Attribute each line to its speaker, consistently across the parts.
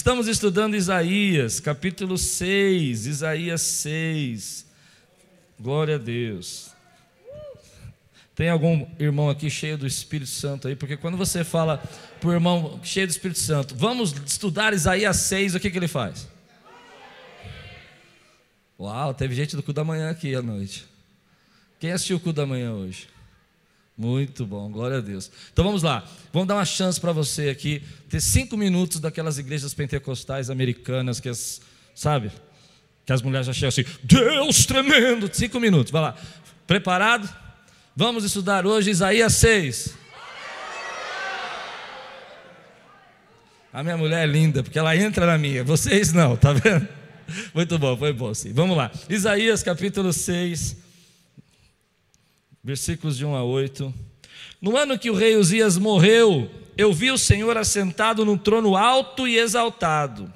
Speaker 1: Estamos estudando Isaías, capítulo 6, Isaías 6. Glória a Deus. Tem algum irmão aqui cheio do Espírito Santo aí? Porque quando você fala para o irmão cheio do Espírito Santo, vamos estudar Isaías 6, o que, que ele faz? Uau, teve gente do cu da manhã aqui à noite. Quem assistiu o cu da manhã hoje? Muito bom, glória a Deus. Então vamos lá, vamos dar uma chance para você aqui, ter cinco minutos daquelas igrejas pentecostais americanas que as, sabe, que as mulheres já chegam assim, Deus tremendo, cinco minutos, vai lá. Preparado? Vamos estudar hoje Isaías 6. A minha mulher é linda, porque ela entra na minha, vocês não, tá vendo? Muito bom, foi bom sim. Vamos lá. Isaías capítulo 6 versículos de 1 a 8. No ano que o rei Uzias morreu, eu vi o Senhor assentado num trono alto e exaltado.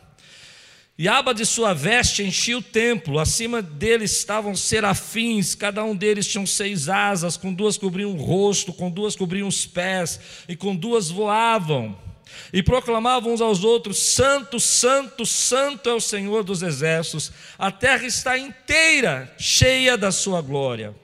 Speaker 1: E a aba de sua veste enchia o templo, acima dele estavam serafins, cada um deles tinha seis asas, com duas cobriam o rosto, com duas cobriam os pés, e com duas voavam. E proclamavam uns aos outros: Santo, Santo, Santo é o Senhor dos exércitos, a terra está inteira cheia da sua glória.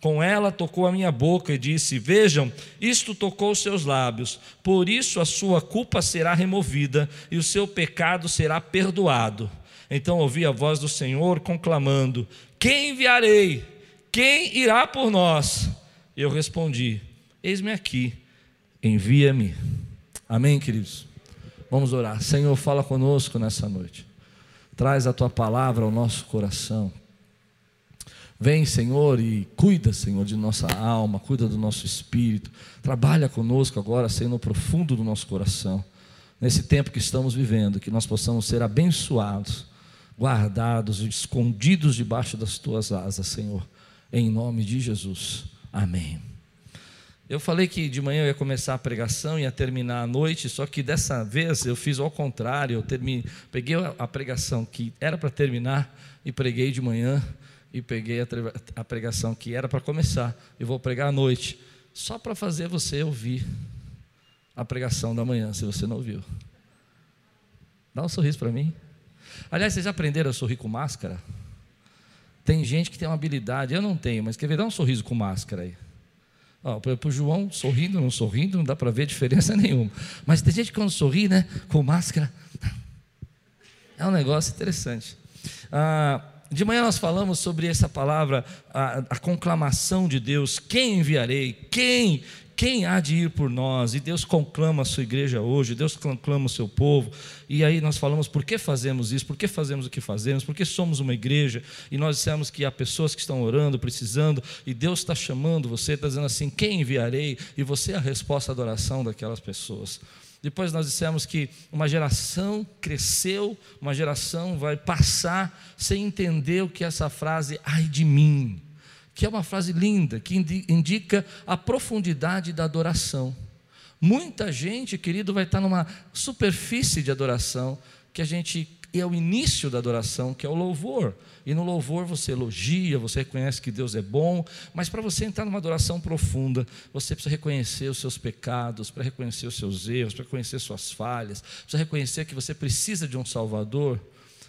Speaker 1: Com ela tocou a minha boca e disse: Vejam, isto tocou seus lábios, por isso a sua culpa será removida e o seu pecado será perdoado. Então ouvi a voz do Senhor conclamando: Quem enviarei? Quem irá por nós? Eu respondi: Eis-me aqui, envia-me. Amém, queridos? Vamos orar. Senhor, fala conosco nessa noite. Traz a tua palavra ao nosso coração. Vem, Senhor, e cuida, Senhor, de nossa alma, cuida do nosso espírito. Trabalha conosco agora, Senhor, no profundo do nosso coração. Nesse tempo que estamos vivendo, que nós possamos ser abençoados, guardados, escondidos debaixo das tuas asas, Senhor. Em nome de Jesus. Amém. Eu falei que de manhã eu ia começar a pregação e ia terminar à noite, só que dessa vez eu fiz ao contrário. Eu termine, peguei a pregação que era para terminar e preguei de manhã e peguei a pregação que era para começar e vou pregar à noite, só para fazer você ouvir a pregação da manhã, se você não ouviu. Dá um sorriso para mim. Aliás, vocês aprenderam a sorrir com máscara? Tem gente que tem uma habilidade, eu não tenho, mas quer ver? Dá um sorriso com máscara aí. Para o João, sorrindo, não sorrindo, não dá para ver diferença nenhuma. Mas tem gente que quando sorri, né, com máscara, é um negócio interessante. Ah, de manhã nós falamos sobre essa palavra, a, a, conclamação de Deus: quem enviarei? Quem? Quem há de ir por nós? E Deus conclama a sua igreja hoje, Deus conclama o seu povo. E aí nós falamos por que fazemos isso, por que fazemos o que fazemos, por que somos uma igreja. E nós dissemos que há pessoas que estão orando, precisando, e Deus está chamando você, está dizendo assim: quem enviarei? E você é a resposta à adoração daquelas pessoas. Depois nós dissemos que uma geração cresceu, uma geração vai passar sem entender o que é essa frase, ai de mim, que é uma frase linda, que indica a profundidade da adoração. Muita gente, querido, vai estar numa superfície de adoração que a gente é o início da adoração, que é o louvor. E no louvor você elogia, você reconhece que Deus é bom, mas para você entrar numa adoração profunda, você precisa reconhecer os seus pecados, para reconhecer os seus erros, para reconhecer suas falhas, precisa reconhecer que você precisa de um Salvador.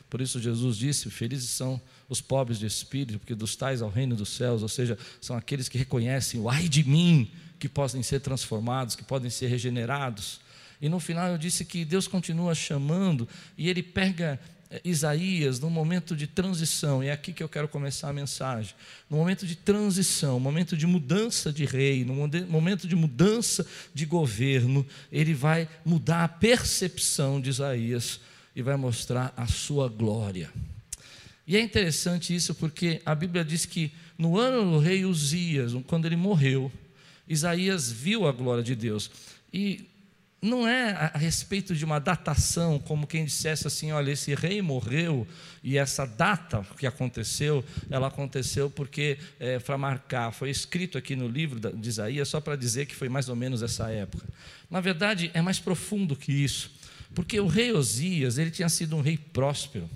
Speaker 1: Por isso Jesus disse: Felizes são os pobres de espírito, porque dos tais ao reino dos céus, ou seja, são aqueles que reconhecem o ai de mim, que podem ser transformados, que podem ser regenerados. E no final eu disse que Deus continua chamando e ele pega eh, Isaías num momento de transição, e é aqui que eu quero começar a mensagem. No momento de transição, momento de mudança de rei, no momento de mudança de governo, ele vai mudar a percepção de Isaías e vai mostrar a sua glória. E é interessante isso porque a Bíblia diz que no ano do rei Uzias, quando ele morreu, Isaías viu a glória de Deus. E não é a respeito de uma datação, como quem dissesse assim: olha, esse rei morreu e essa data que aconteceu, ela aconteceu porque, é, para marcar, foi escrito aqui no livro de Isaías só para dizer que foi mais ou menos essa época. Na verdade, é mais profundo que isso, porque o rei Osias, ele tinha sido um rei próspero.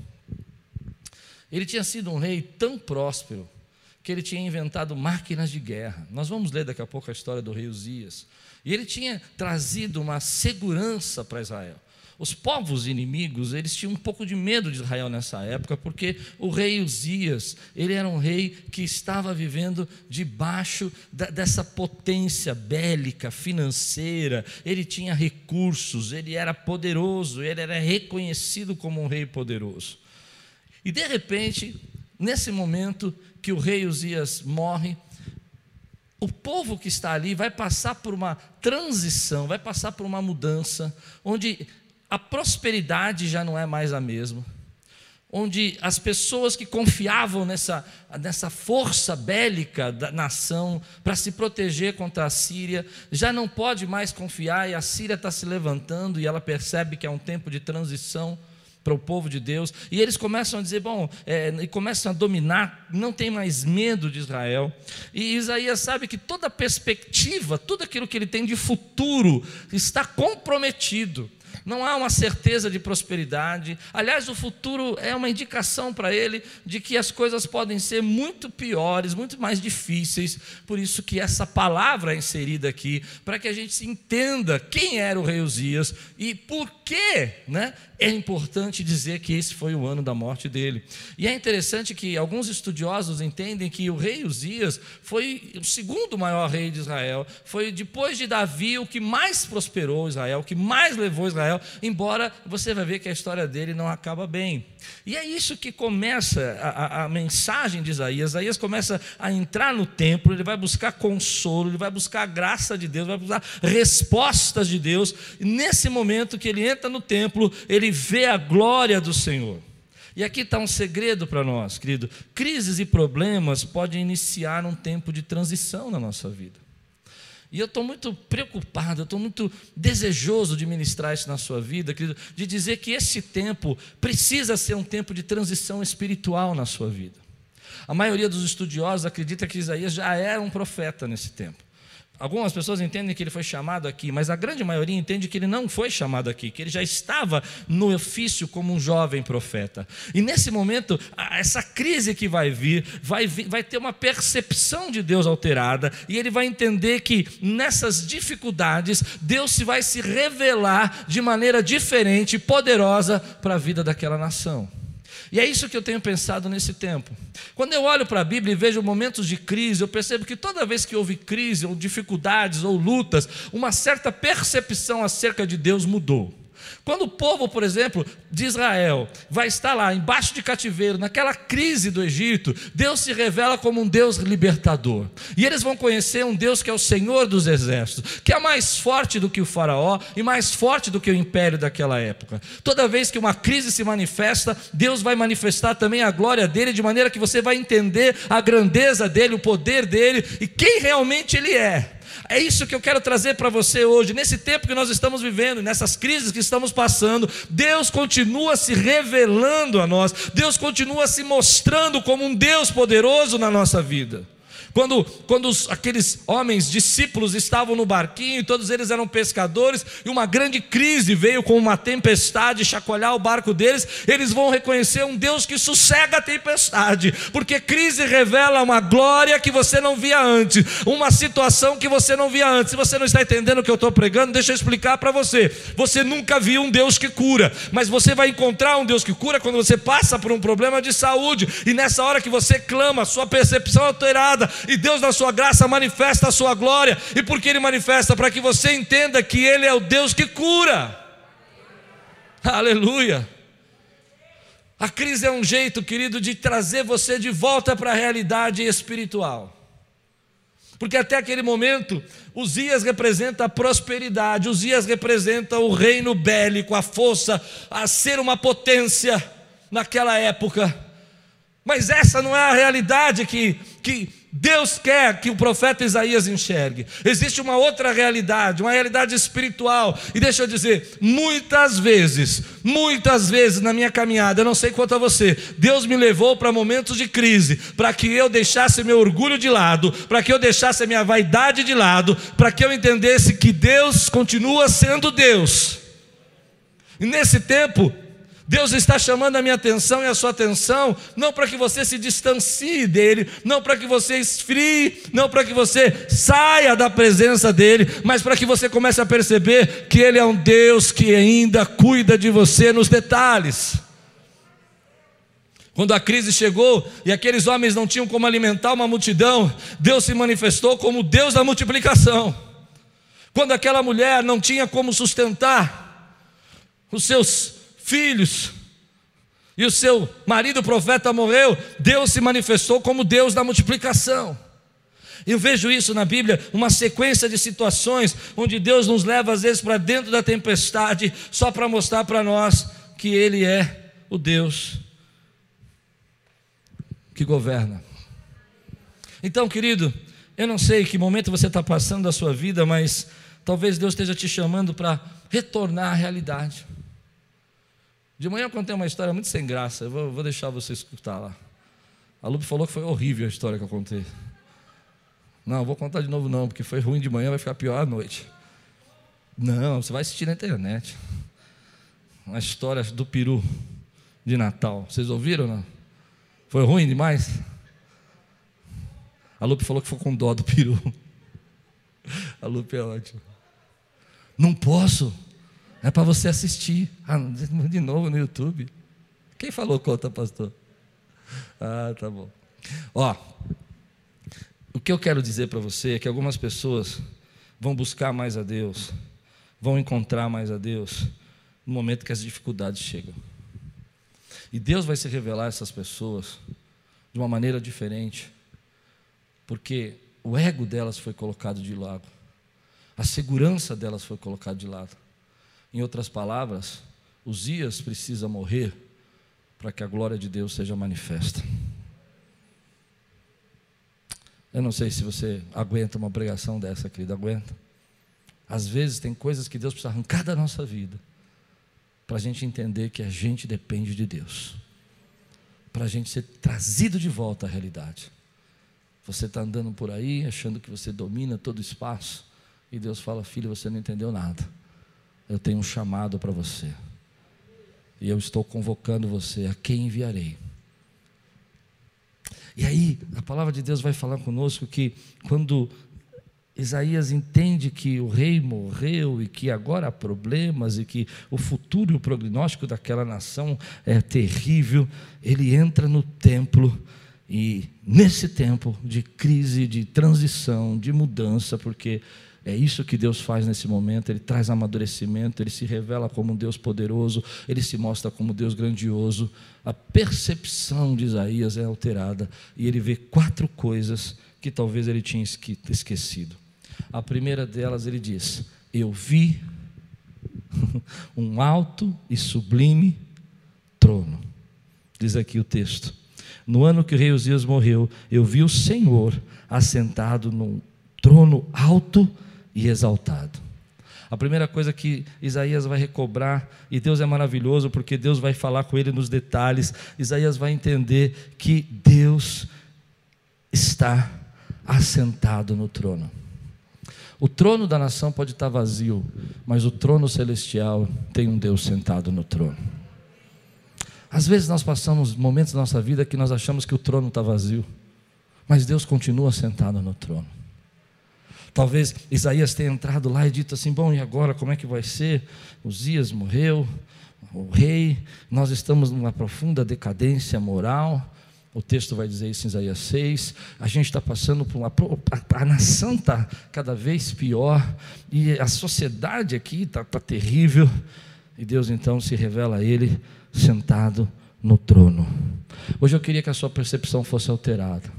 Speaker 1: Ele tinha sido um rei tão próspero que ele tinha inventado máquinas de guerra. Nós vamos ler daqui a pouco a história do rei Uzias. E ele tinha trazido uma segurança para Israel. Os povos inimigos, eles tinham um pouco de medo de Israel nessa época, porque o rei Uzias, ele era um rei que estava vivendo debaixo da, dessa potência bélica, financeira, ele tinha recursos, ele era poderoso, ele era reconhecido como um rei poderoso. E de repente, nesse momento que o rei Uzias morre, o povo que está ali vai passar por uma transição, vai passar por uma mudança, onde a prosperidade já não é mais a mesma, onde as pessoas que confiavam nessa, nessa força bélica da nação para se proteger contra a Síria, já não pode mais confiar, e a Síria está se levantando e ela percebe que é um tempo de transição para o povo de Deus, e eles começam a dizer, bom, é, e começam a dominar, não tem mais medo de Israel. E Isaías sabe que toda perspectiva, tudo aquilo que ele tem de futuro, está comprometido não há uma certeza de prosperidade. Aliás, o futuro é uma indicação para ele de que as coisas podem ser muito piores, muito mais difíceis. Por isso que essa palavra é inserida aqui, para que a gente entenda quem era o rei Uzias e por que né, é importante dizer que esse foi o ano da morte dele. E é interessante que alguns estudiosos entendem que o rei Uzias foi o segundo maior rei de Israel, foi depois de Davi o que mais prosperou Israel, o que mais levou Israel, embora você vai ver que a história dele não acaba bem. E é isso que começa a, a, a mensagem de Isaías. Isaías começa a entrar no templo, ele vai buscar consolo, ele vai buscar a graça de Deus, vai buscar respostas de Deus. E nesse momento que ele entra no templo, ele vê a glória do Senhor. E aqui está um segredo para nós, querido. Crises e problemas podem iniciar um tempo de transição na nossa vida. E eu estou muito preocupado, eu estou muito desejoso de ministrar isso na sua vida, querido, de dizer que esse tempo precisa ser um tempo de transição espiritual na sua vida. A maioria dos estudiosos acredita que Isaías já era um profeta nesse tempo. Algumas pessoas entendem que ele foi chamado aqui, mas a grande maioria entende que ele não foi chamado aqui, que ele já estava no ofício como um jovem profeta. E nesse momento, essa crise que vai vir, vai, vai ter uma percepção de Deus alterada, e ele vai entender que nessas dificuldades, Deus se vai se revelar de maneira diferente e poderosa para a vida daquela nação. E é isso que eu tenho pensado nesse tempo. Quando eu olho para a Bíblia e vejo momentos de crise, eu percebo que toda vez que houve crise, ou dificuldades, ou lutas, uma certa percepção acerca de Deus mudou. Quando o povo, por exemplo, de Israel vai estar lá embaixo de cativeiro, naquela crise do Egito, Deus se revela como um Deus libertador. E eles vão conhecer um Deus que é o Senhor dos exércitos, que é mais forte do que o Faraó e mais forte do que o império daquela época. Toda vez que uma crise se manifesta, Deus vai manifestar também a glória dele, de maneira que você vai entender a grandeza dele, o poder dele e quem realmente ele é. É isso que eu quero trazer para você hoje. Nesse tempo que nós estamos vivendo, nessas crises que estamos passando, Deus continua se revelando a nós, Deus continua se mostrando como um Deus poderoso na nossa vida. Quando, quando os, aqueles homens, discípulos, estavam no barquinho, todos eles eram pescadores, e uma grande crise veio com uma tempestade chacoalhar o barco deles, eles vão reconhecer um Deus que sossega a tempestade, porque crise revela uma glória que você não via antes, uma situação que você não via antes. Se você não está entendendo o que eu estou pregando, deixa eu explicar para você. Você nunca viu um Deus que cura, mas você vai encontrar um Deus que cura quando você passa por um problema de saúde, e nessa hora que você clama, sua percepção alterada, e Deus, na sua graça, manifesta a sua glória. E por que Ele manifesta? Para que você entenda que Ele é o Deus que cura. Aleluia. A crise é um jeito, querido, de trazer você de volta para a realidade espiritual. Porque até aquele momento, Uzias representa a prosperidade, Uzias representa o reino bélico, a força, a ser uma potência naquela época. Mas essa não é a realidade que, que Deus quer que o profeta Isaías enxergue. Existe uma outra realidade, uma realidade espiritual. E deixa eu dizer, muitas vezes, muitas vezes na minha caminhada, eu não sei quanto a você, Deus me levou para momentos de crise, para que eu deixasse meu orgulho de lado, para que eu deixasse minha vaidade de lado, para que eu entendesse que Deus continua sendo Deus. E nesse tempo, Deus está chamando a minha atenção e a sua atenção, não para que você se distancie dele, não para que você esfrie, não para que você saia da presença dele, mas para que você comece a perceber que ele é um Deus que ainda cuida de você nos detalhes. Quando a crise chegou e aqueles homens não tinham como alimentar uma multidão, Deus se manifestou como Deus da multiplicação. Quando aquela mulher não tinha como sustentar os seus filhos, e o seu marido profeta morreu, Deus se manifestou como Deus da multiplicação. Eu vejo isso na Bíblia, uma sequência de situações onde Deus nos leva às vezes para dentro da tempestade, só para mostrar para nós que Ele é o Deus que governa. Então, querido, eu não sei que momento você está passando da sua vida, mas talvez Deus esteja te chamando para retornar à realidade. De manhã eu contei uma história muito sem graça, eu vou, vou deixar você escutar lá. A Lupe falou que foi horrível a história que eu contei. Não, vou contar de novo não, porque foi ruim de manhã, vai ficar pior à noite. Não, você vai assistir na internet. Uma história do peru de Natal. Vocês ouviram não? Foi ruim demais? A Lupe falou que foi com dó do peru. A Lupe é ótima. Não posso. É para você assistir. Ah, de novo no YouTube. Quem falou conta, pastor? Ah, tá bom. Ó, o que eu quero dizer para você é que algumas pessoas vão buscar mais a Deus, vão encontrar mais a Deus no momento que as dificuldades chegam. E Deus vai se revelar a essas pessoas de uma maneira diferente, porque o ego delas foi colocado de lado, a segurança delas foi colocada de lado. Em outras palavras, Uzias precisa morrer para que a glória de Deus seja manifesta. Eu não sei se você aguenta uma pregação dessa, querida, aguenta. Às vezes tem coisas que Deus precisa arrancar da nossa vida, para a gente entender que a gente depende de Deus, para a gente ser trazido de volta à realidade. Você está andando por aí achando que você domina todo o espaço, e Deus fala: Filho, você não entendeu nada eu tenho um chamado para você. E eu estou convocando você, a quem enviarei. E aí, a palavra de Deus vai falar conosco que quando Isaías entende que o rei morreu e que agora há problemas e que o futuro e o prognóstico daquela nação é terrível, ele entra no templo e nesse tempo de crise, de transição, de mudança, porque é isso que Deus faz nesse momento, Ele traz amadurecimento, Ele se revela como um Deus poderoso, Ele se mostra como Deus grandioso. A percepção de Isaías é alterada e ele vê quatro coisas que talvez ele tinha esquecido. A primeira delas, ele diz: Eu vi um alto e sublime trono. Diz aqui o texto. No ano que o rei Uzias morreu, eu vi o Senhor assentado num trono alto e exaltado. A primeira coisa que Isaías vai recobrar, e Deus é maravilhoso porque Deus vai falar com ele nos detalhes, Isaías vai entender que Deus está assentado no trono. O trono da nação pode estar vazio, mas o trono celestial tem um Deus sentado no trono. Às vezes nós passamos momentos da nossa vida que nós achamos que o trono está vazio, mas Deus continua sentado no trono. Talvez Isaías tenha entrado lá e dito assim: bom, e agora como é que vai ser? Uzias morreu, o rei, nós estamos numa profunda decadência moral. O texto vai dizer isso em Isaías 6. A gente está passando por uma. A, a nação está cada vez pior, e a sociedade aqui está tá terrível. E Deus então se revela a ele sentado no trono. Hoje eu queria que a sua percepção fosse alterada.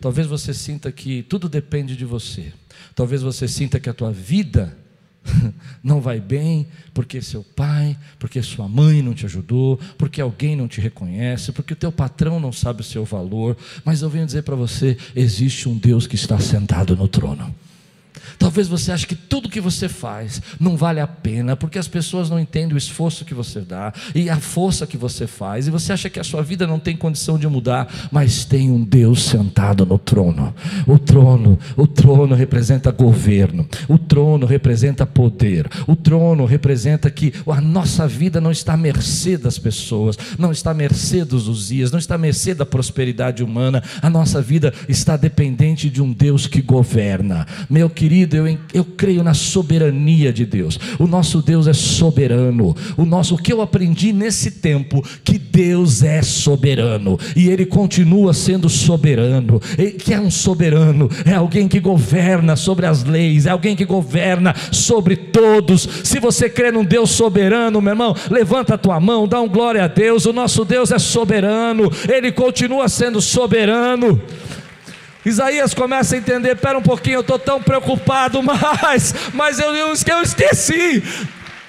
Speaker 1: Talvez você sinta que tudo depende de você. Talvez você sinta que a tua vida não vai bem porque seu pai, porque sua mãe não te ajudou, porque alguém não te reconhece, porque o teu patrão não sabe o seu valor. Mas eu venho dizer para você: existe um Deus que está sentado no trono. Talvez você ache que tudo que você faz não vale a pena, porque as pessoas não entendem o esforço que você dá e a força que você faz, e você acha que a sua vida não tem condição de mudar, mas tem um Deus sentado no trono. O trono, o trono representa governo, o trono representa poder, o trono representa que a nossa vida não está à mercê das pessoas, não está à mercê dos dias, não está à mercê da prosperidade humana, a nossa vida está dependente de um Deus que governa. Meu querido, eu, eu creio na soberania de Deus. O nosso Deus é soberano. O nosso, o que eu aprendi nesse tempo, que Deus é soberano e Ele continua sendo soberano. Ele, que é um soberano, é alguém que governa sobre as leis, é alguém que governa sobre todos. Se você crê num Deus soberano, meu irmão, levanta a tua mão, dá um glória a Deus. O nosso Deus é soberano, Ele continua sendo soberano. Isaías começa a entender: pera um pouquinho, eu estou tão preocupado, mas, mas eu, eu, eu esqueci.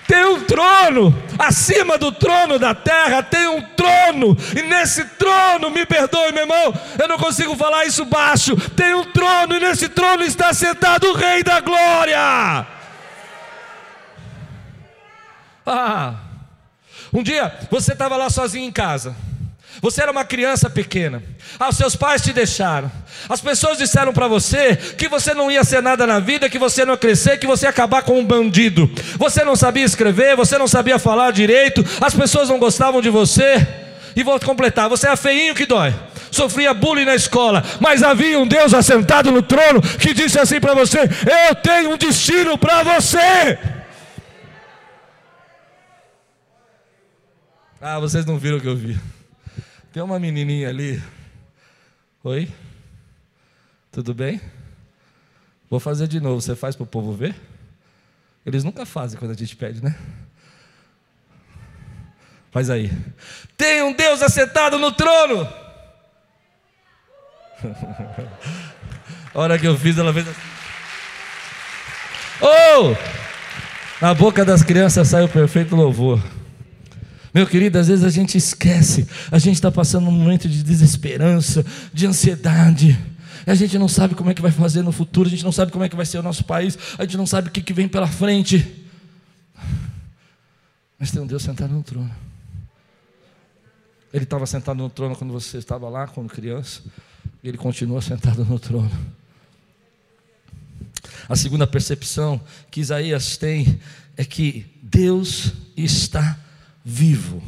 Speaker 1: Tem um trono, acima do trono da terra tem um trono, e nesse trono, me perdoe, meu irmão, eu não consigo falar isso baixo. Tem um trono, e nesse trono está sentado o Rei da Glória. Ah, um dia você estava lá sozinho em casa. Você era uma criança pequena. Ah, os seus pais te deixaram. As pessoas disseram para você que você não ia ser nada na vida, que você não ia crescer, que você ia acabar com um bandido. Você não sabia escrever, você não sabia falar direito, as pessoas não gostavam de você. E vou completar: você é feinho que dói. Sofria bullying na escola, mas havia um Deus assentado no trono que disse assim para você: Eu tenho um destino para você. Ah, vocês não viram o que eu vi. Tem uma menininha ali. Oi? Tudo bem? Vou fazer de novo. Você faz para o povo ver? Eles nunca fazem quando a gente pede, né? Faz aí. Tem um Deus assentado no trono. a hora que eu fiz, ela fez assim. Oh! Na boca das crianças saiu perfeito louvor. Meu querido, às vezes a gente esquece, a gente está passando um momento de desesperança, de ansiedade. A gente não sabe como é que vai fazer no futuro, a gente não sabe como é que vai ser o nosso país, a gente não sabe o que, que vem pela frente. Mas tem um Deus sentado no trono. Ele estava sentado no trono quando você estava lá, quando criança, e ele continua sentado no trono. A segunda percepção que Isaías tem é que Deus está vivo.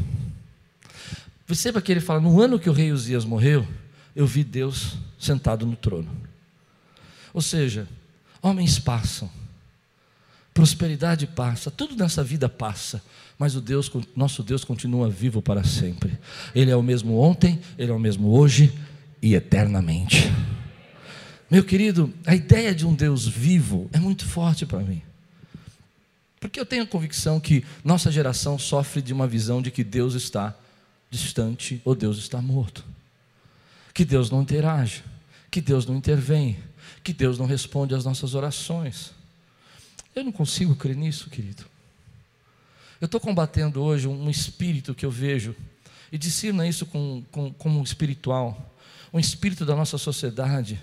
Speaker 1: Perceba que ele fala: no ano que o rei Uzias morreu, eu vi Deus sentado no trono. Ou seja, homens passam, prosperidade passa, tudo nessa vida passa, mas o Deus, nosso Deus continua vivo para sempre. Ele é o mesmo ontem, ele é o mesmo hoje e eternamente. Meu querido, a ideia de um Deus vivo é muito forte para mim. Porque eu tenho a convicção que nossa geração sofre de uma visão de que Deus está distante ou Deus está morto. Que Deus não interage, que Deus não intervém, que Deus não responde às nossas orações. Eu não consigo crer nisso, querido. Eu estou combatendo hoje um espírito que eu vejo, e discerna isso como com, com um espiritual, um espírito da nossa sociedade,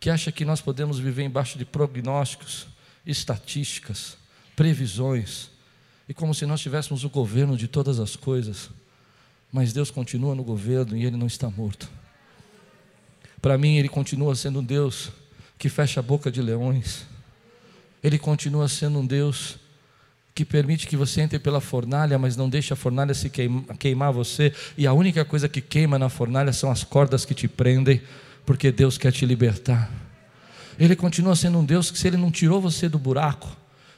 Speaker 1: que acha que nós podemos viver embaixo de prognósticos, estatísticas, previsões, e como se nós tivéssemos o governo de todas as coisas, mas Deus continua no governo e Ele não está morto. Para mim, Ele continua sendo um Deus que fecha a boca de leões, Ele continua sendo um Deus que permite que você entre pela fornalha, mas não deixa a fornalha se queimar, você, e a única coisa que queima na fornalha são as cordas que te prendem, porque Deus quer te libertar. Ele continua sendo um Deus que, se Ele não tirou você do buraco,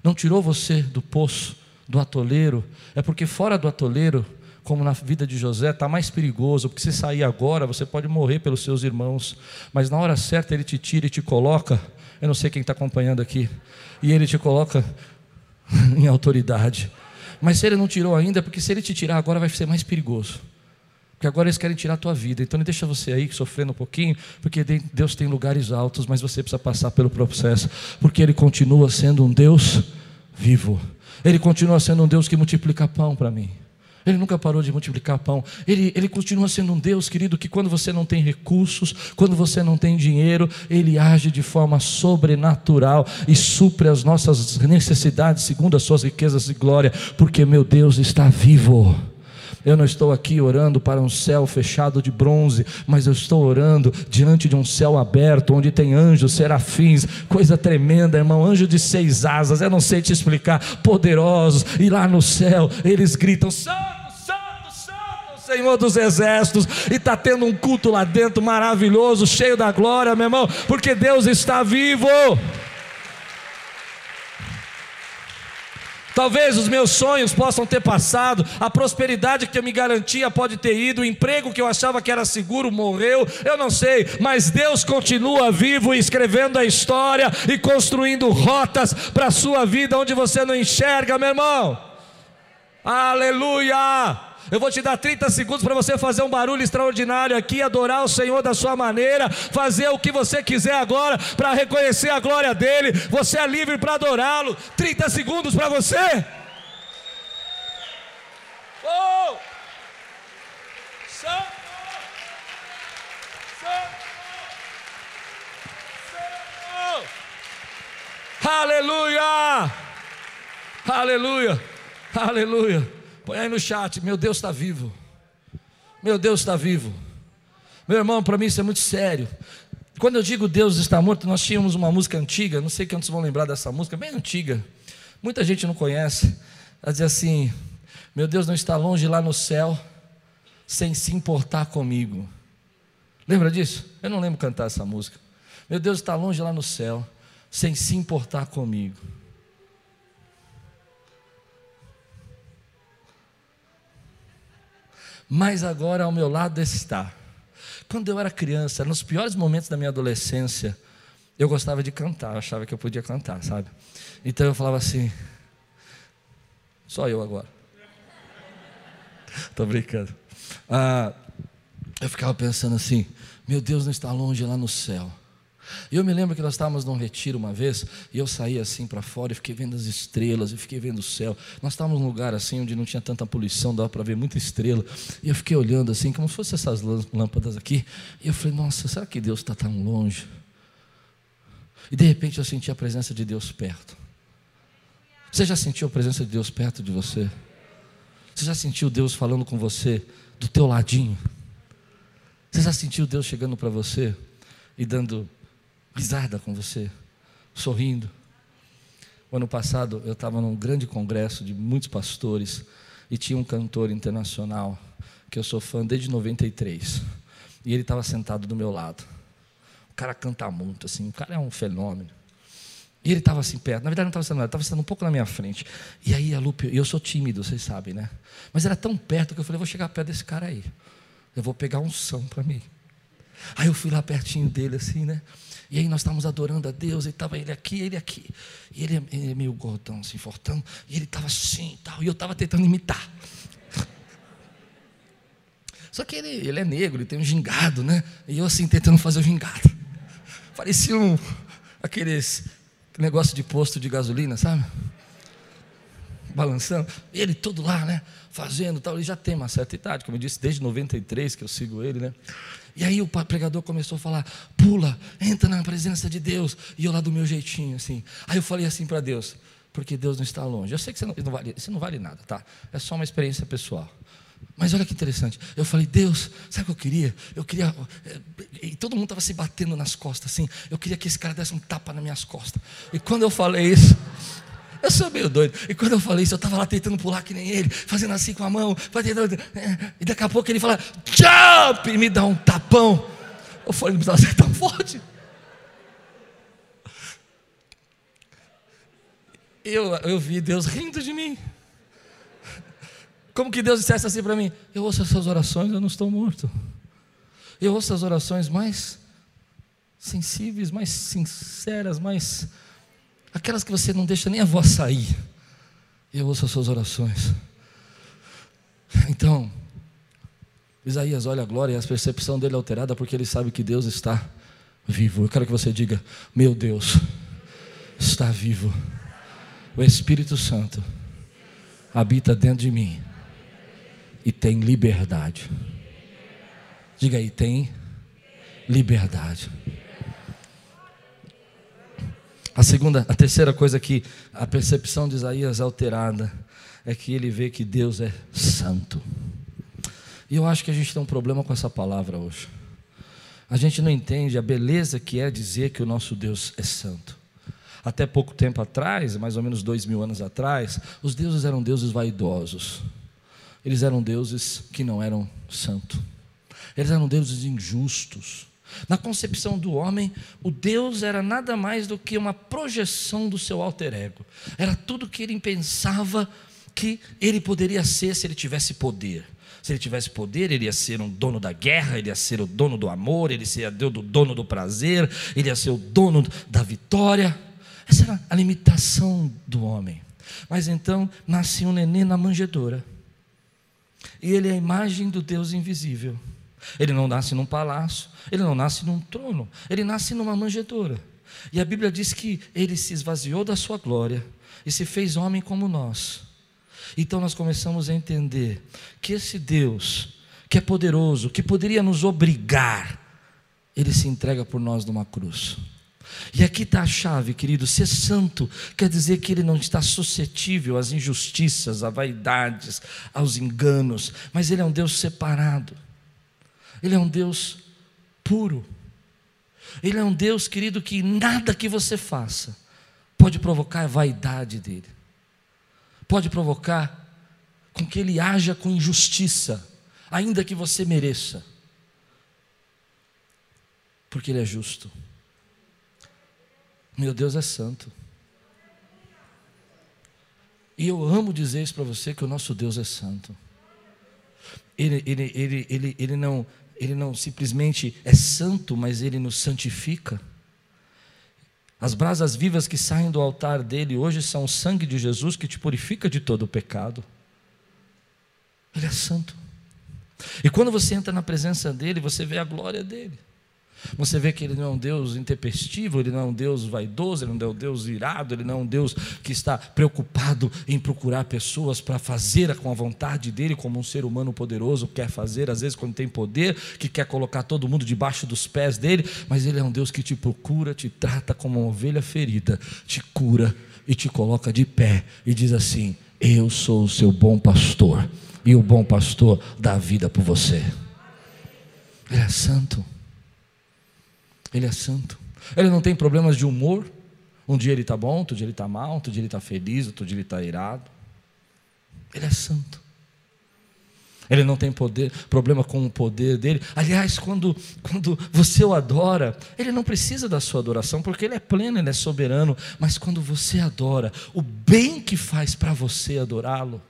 Speaker 1: não tirou você do poço, do atoleiro, é porque fora do atoleiro, como na vida de José, está mais perigoso, porque se sair agora, você pode morrer pelos seus irmãos, mas na hora certa ele te tira e te coloca, eu não sei quem está acompanhando aqui, e ele te coloca em autoridade. Mas se ele não tirou ainda, é porque se ele te tirar agora vai ser mais perigoso. Porque agora eles querem tirar a tua vida. Então não deixa você aí sofrendo um pouquinho, porque Deus tem lugares altos, mas você precisa passar pelo processo, porque Ele continua sendo um Deus vivo. Ele continua sendo um Deus que multiplica pão para mim. Ele nunca parou de multiplicar pão. Ele, ele continua sendo um Deus, querido, que quando você não tem recursos, quando você não tem dinheiro, Ele age de forma sobrenatural e supre as nossas necessidades segundo as suas riquezas e glória, porque meu Deus está vivo. Eu não estou aqui orando para um céu fechado de bronze, mas eu estou orando diante de um céu aberto, onde tem anjos, serafins, coisa tremenda, irmão, anjo de seis asas, eu não sei te explicar, poderosos, e lá no céu eles gritam: Santo! Senhor dos Exércitos, e está tendo um culto lá dentro maravilhoso, cheio da glória, meu irmão, porque Deus está vivo. Talvez os meus sonhos possam ter passado, a prosperidade que eu me garantia pode ter ido, o emprego que eu achava que era seguro morreu, eu não sei, mas Deus continua vivo escrevendo a história e construindo rotas para a sua vida onde você não enxerga, meu irmão. Aleluia! Eu vou te dar 30 segundos para você fazer um barulho extraordinário aqui, adorar o Senhor da sua maneira, fazer o que você quiser agora para reconhecer a glória dele. Você é livre para adorá-lo. 30 segundos para você. Oh! Santo! Santo! Santo! Aleluia! Aleluia! Aleluia! Põe aí no chat, meu Deus está vivo. Meu Deus está vivo. Meu irmão, para mim isso é muito sério. Quando eu digo Deus está morto, nós tínhamos uma música antiga, não sei quantos vão lembrar dessa música, bem antiga. Muita gente não conhece. Ela diz assim: Meu Deus não está longe lá no céu, sem se importar comigo. Lembra disso? Eu não lembro cantar essa música. Meu Deus está longe lá no céu, sem se importar comigo. Mas agora ao meu lado está. Quando eu era criança, nos piores momentos da minha adolescência, eu gostava de cantar, eu achava que eu podia cantar, sabe? Então eu falava assim, só eu agora. Estou brincando. Ah, eu ficava pensando assim, meu Deus não está longe lá no céu. E eu me lembro que nós estávamos num retiro uma vez, e eu saí assim para fora e fiquei vendo as estrelas, e fiquei vendo o céu. Nós estávamos num lugar assim onde não tinha tanta poluição, dava para ver muita estrela. E eu fiquei olhando assim, como se fossem essas lâmpadas aqui. E eu falei, nossa, será que Deus está tão longe? E de repente eu senti a presença de Deus perto. Você já sentiu a presença de Deus perto de você? Você já sentiu Deus falando com você do teu ladinho? Você já sentiu Deus chegando para você e dando risada com você, sorrindo. O ano passado eu estava num grande congresso de muitos pastores e tinha um cantor internacional que eu sou fã desde 93 e ele estava sentado do meu lado. O cara canta muito, assim, o cara é um fenômeno. E ele estava assim perto, na verdade não estava sentado, estava sentado um pouco na minha frente. E aí a Lupe, eu sou tímido, vocês sabem, né? Mas era tão perto que eu falei, vou chegar perto desse cara aí. Eu vou pegar um som para mim. Aí eu fui lá pertinho dele, assim, né? E aí nós estávamos adorando a Deus, e estava ele aqui, ele aqui. E ele, ele é meio gordão, assim, fortão. E ele estava assim e tal. E eu estava tentando imitar. Só que ele, ele é negro, ele tem um gingado, né? E eu assim, tentando fazer o gingado. Parecia um, aqueles negócio de posto de gasolina, sabe? Balançando. Ele todo lá, né? Fazendo tal. Ele já tem uma certa idade, como eu disse, desde 93 que eu sigo ele, né? E aí o pregador começou a falar: pula, entra na presença de Deus. E eu lá do meu jeitinho, assim. Aí eu falei assim para Deus: porque Deus não está longe. Eu sei que você não, não vale, isso não vale nada, tá? É só uma experiência pessoal. Mas olha que interessante. Eu falei, Deus, sabe o que eu queria? Eu queria. Eh, e todo mundo estava se batendo nas costas, assim. Eu queria que esse cara desse um tapa nas minhas costas. E quando eu falei isso, eu sou meio doido. E quando eu falei isso, eu estava lá tentando pular que nem ele, fazendo assim com a mão, fazendo, é, e daqui a pouco ele fala, jump! E me dá um tapão. Eu falei, não precisava ser tão forte. Eu, eu vi Deus rindo de mim. Como que Deus dissesse assim para mim: Eu ouço as suas orações, eu não estou morto. Eu ouço as orações mais sensíveis, mais sinceras, mais aquelas que você não deixa nem a voz sair. Eu ouço as suas orações. Então, Isaías olha a glória e a percepção dele é alterada porque ele sabe que Deus está vivo. Eu quero que você diga: Meu Deus está vivo. O Espírito Santo habita dentro de mim e tem liberdade. Diga aí, tem liberdade. A segunda, a terceira coisa que a percepção de Isaías é alterada é que ele vê que Deus é santo. E eu acho que a gente tem um problema com essa palavra hoje. A gente não entende a beleza que é dizer que o nosso Deus é santo. Até pouco tempo atrás, mais ou menos dois mil anos atrás, os deuses eram deuses vaidosos. Eles eram deuses que não eram santos. Eles eram deuses injustos. Na concepção do homem, o Deus era nada mais do que uma projeção do seu alter ego. Era tudo que ele pensava que ele poderia ser se ele tivesse poder. Se ele tivesse poder, ele ia ser um dono da guerra, ele ia ser o dono do amor, ele seria o dono do prazer, ele ia ser o dono da vitória. Essa era a limitação do homem. Mas então nasce um neném na manjedoura. E ele é a imagem do Deus invisível. Ele não nasce num palácio, ele não nasce num trono, ele nasce numa manjedoura. E a Bíblia diz que ele se esvaziou da sua glória e se fez homem como nós. Então nós começamos a entender que esse Deus, que é poderoso, que poderia nos obrigar, ele se entrega por nós numa cruz. E aqui está a chave, querido. Ser santo quer dizer que ele não está suscetível às injustiças, às vaidades, aos enganos, mas ele é um Deus separado. Ele é um Deus puro. Ele é um Deus, querido, que nada que você faça pode provocar a vaidade dele, pode provocar com que ele haja com injustiça, ainda que você mereça, porque ele é justo. Meu Deus é santo. E eu amo dizer isso para você que o nosso Deus é santo. Ele, ele, ele, ele, ele, não, ele não simplesmente é santo, mas ele nos santifica. As brasas vivas que saem do altar dele hoje são o sangue de Jesus que te purifica de todo o pecado. Ele é santo. E quando você entra na presença dele, você vê a glória dele. Você vê que ele não é um Deus intempestivo, ele não é um Deus vaidoso, ele não é um Deus irado, ele não é um Deus que está preocupado em procurar pessoas para fazer com a vontade dele, como um ser humano poderoso quer fazer, às vezes quando tem poder, que quer colocar todo mundo debaixo dos pés dele, mas ele é um Deus que te procura, te trata como uma ovelha ferida, te cura e te coloca de pé e diz assim: Eu sou o seu bom pastor, e o bom pastor dá a vida por você. Ele é santo. Ele é santo. Ele não tem problemas de humor. Um dia ele está bom, outro dia ele está mal, outro dia ele está feliz, outro dia ele está irado. Ele é santo. Ele não tem poder, problema com o poder dele. Aliás, quando, quando você o adora, ele não precisa da sua adoração, porque ele é pleno, ele é soberano. Mas quando você adora, o bem que faz para você adorá-lo,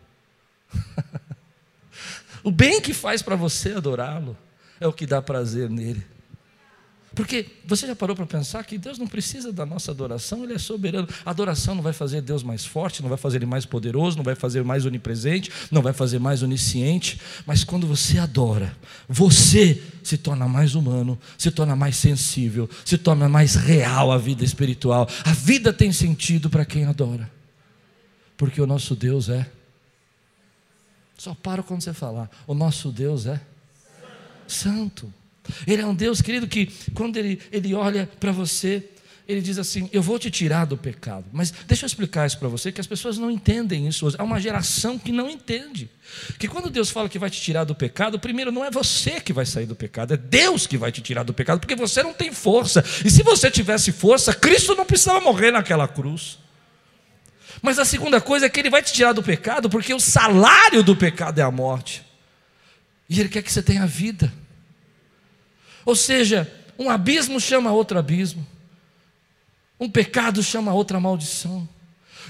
Speaker 1: o bem que faz para você adorá-lo, é o que dá prazer nele. Porque você já parou para pensar que Deus não precisa da nossa adoração, Ele é soberano. A adoração não vai fazer Deus mais forte, não vai fazer Ele mais poderoso, não vai fazer mais onipresente, não vai fazer mais onisciente. Mas quando você adora, você se torna mais humano, se torna mais sensível, se torna mais real a vida espiritual. A vida tem sentido para quem adora, porque o nosso Deus é. Só para quando você falar, o nosso Deus é santo. Ele é um Deus, querido, que quando ele, ele olha para você, ele diz assim: Eu vou te tirar do pecado. Mas deixa eu explicar isso para você, que as pessoas não entendem isso hoje. Há uma geração que não entende. Que quando Deus fala que vai te tirar do pecado, primeiro não é você que vai sair do pecado, é Deus que vai te tirar do pecado, porque você não tem força. E se você tivesse força, Cristo não precisava morrer naquela cruz. Mas a segunda coisa é que Ele vai te tirar do pecado, porque o salário do pecado é a morte. E Ele quer que você tenha vida. Ou seja, um abismo chama outro abismo, um pecado chama outra maldição.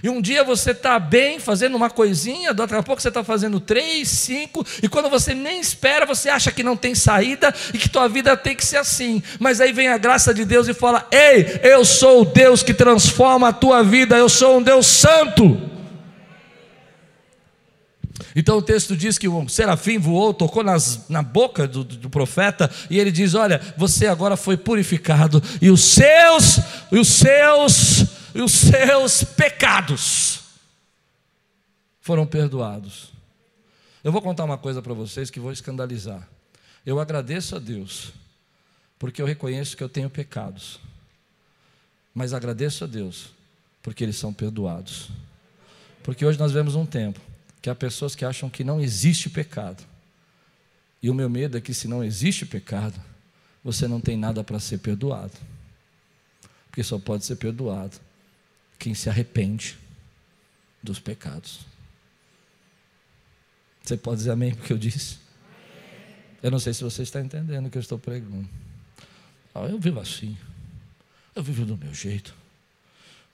Speaker 1: E um dia você está bem fazendo uma coisinha, daqui a pouco você está fazendo três, cinco, e quando você nem espera, você acha que não tem saída e que tua vida tem que ser assim. Mas aí vem a graça de Deus e fala: Ei, eu sou o Deus que transforma a tua vida, eu sou um Deus santo. Então o texto diz que o serafim voou, tocou nas, na boca do, do, profeta, e ele diz: Olha, você agora foi purificado, e os seus, e os seus, e os seus pecados foram perdoados. Eu vou contar uma coisa para vocês que vou escandalizar. Eu agradeço a Deus, porque eu reconheço que eu tenho pecados. Mas agradeço a Deus, porque eles são perdoados. Porque hoje nós vemos um tempo que há pessoas que acham que não existe pecado. E o meu medo é que se não existe pecado, você não tem nada para ser perdoado. Porque só pode ser perdoado quem se arrepende dos pecados. Você pode dizer amém porque eu disse? Eu não sei se você está entendendo o que eu estou pregando. Ah, eu vivo assim. Eu vivo do meu jeito.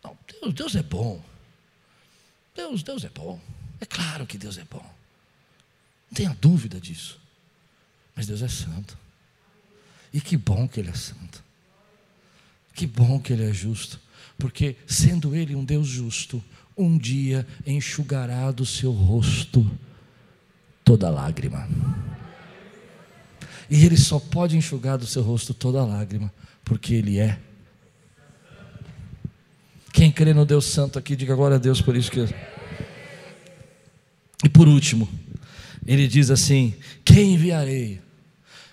Speaker 1: Não, Deus, Deus é bom. Deus, Deus é bom. É claro que Deus é bom. Não tenha dúvida disso. Mas Deus é santo. E que bom que Ele é santo. Que bom que Ele é justo. Porque, sendo Ele um Deus justo, um dia enxugará do seu rosto toda lágrima. E Ele só pode enxugar do seu rosto toda lágrima, porque Ele é. Quem crê no Deus Santo aqui, diga agora a Deus por isso que. E por último, ele diz assim: Quem enviarei?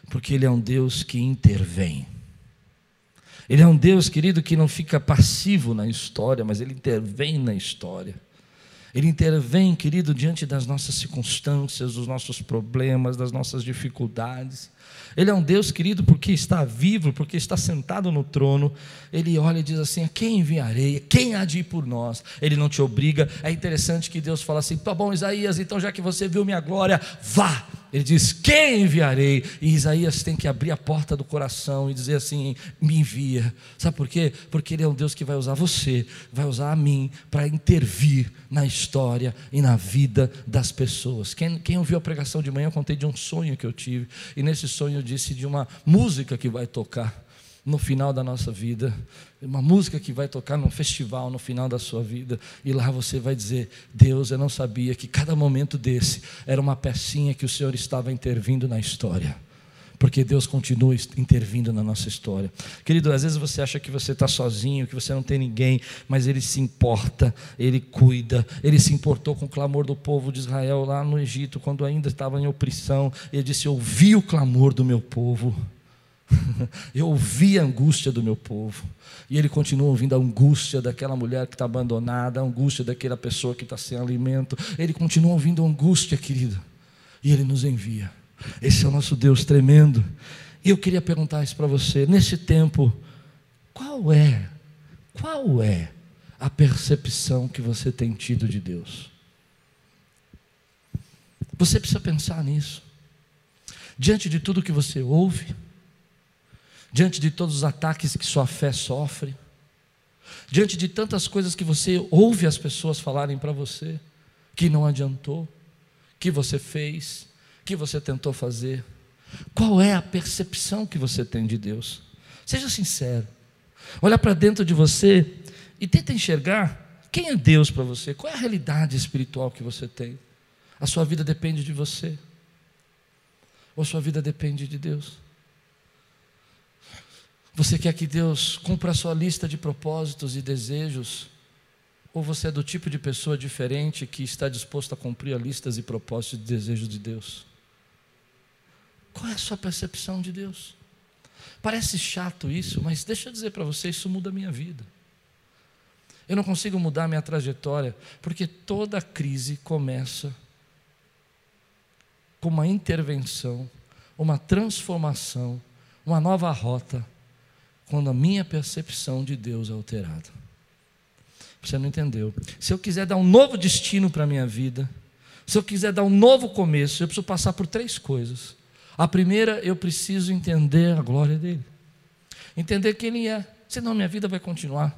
Speaker 1: Porque Ele é um Deus que intervém. Ele é um Deus, querido, que não fica passivo na história, mas Ele intervém na história. Ele intervém, querido, diante das nossas circunstâncias, dos nossos problemas, das nossas dificuldades. Ele é um Deus querido porque está vivo, porque está sentado no trono. Ele olha e diz assim: quem enviarei? Quem há de ir por nós? Ele não te obriga. É interessante que Deus fala assim: tá bom, Isaías, então já que você viu minha glória, vá. Ele diz: Quem enviarei? E Isaías tem que abrir a porta do coração e dizer assim: Me envia. Sabe por quê? Porque Ele é um Deus que vai usar você, vai usar a mim para intervir na história e na vida das pessoas. Quem, quem ouviu a pregação de manhã, eu contei de um sonho que eu tive. E nesse sonho disse de uma música que vai tocar no final da nossa vida, uma música que vai tocar num festival no final da sua vida, e lá você vai dizer: Deus, eu não sabia que cada momento desse era uma pecinha que o Senhor estava intervindo na história. Porque Deus continua intervindo na nossa história. Querido, às vezes você acha que você está sozinho, que você não tem ninguém, mas Ele se importa, Ele cuida. Ele se importou com o clamor do povo de Israel lá no Egito, quando ainda estava em opressão. Ele disse: Ouvi o clamor do meu povo. Eu ouvi a angústia do meu povo. E ele continua ouvindo a angústia daquela mulher que está abandonada, a angústia daquela pessoa que está sem alimento. Ele continua ouvindo a angústia, querido. E ele nos envia. Esse é o nosso Deus tremendo. E eu queria perguntar isso para você. Nesse tempo, qual é, qual é a percepção que você tem tido de Deus? Você precisa pensar nisso. Diante de tudo que você ouve, diante de todos os ataques que sua fé sofre, diante de tantas coisas que você ouve as pessoas falarem para você, que não adiantou, que você fez, que você tentou fazer, qual é a percepção que você tem de Deus? Seja sincero, olha para dentro de você e tenta enxergar quem é Deus para você, qual é a realidade espiritual que você tem. A sua vida depende de você, ou a sua vida depende de Deus? Você quer que Deus cumpra a sua lista de propósitos e desejos? Ou você é do tipo de pessoa diferente que está disposto a cumprir as listas e propósitos e desejos de Deus? Qual é a sua percepção de Deus? Parece chato isso, mas deixa eu dizer para você, isso muda a minha vida. Eu não consigo mudar a minha trajetória, porque toda crise começa com uma intervenção, uma transformação, uma nova rota quando a minha percepção de Deus é alterada. Você não entendeu. Se eu quiser dar um novo destino para a minha vida, se eu quiser dar um novo começo, eu preciso passar por três coisas. A primeira, eu preciso entender a glória dele. Entender quem ele é. Senão minha vida vai continuar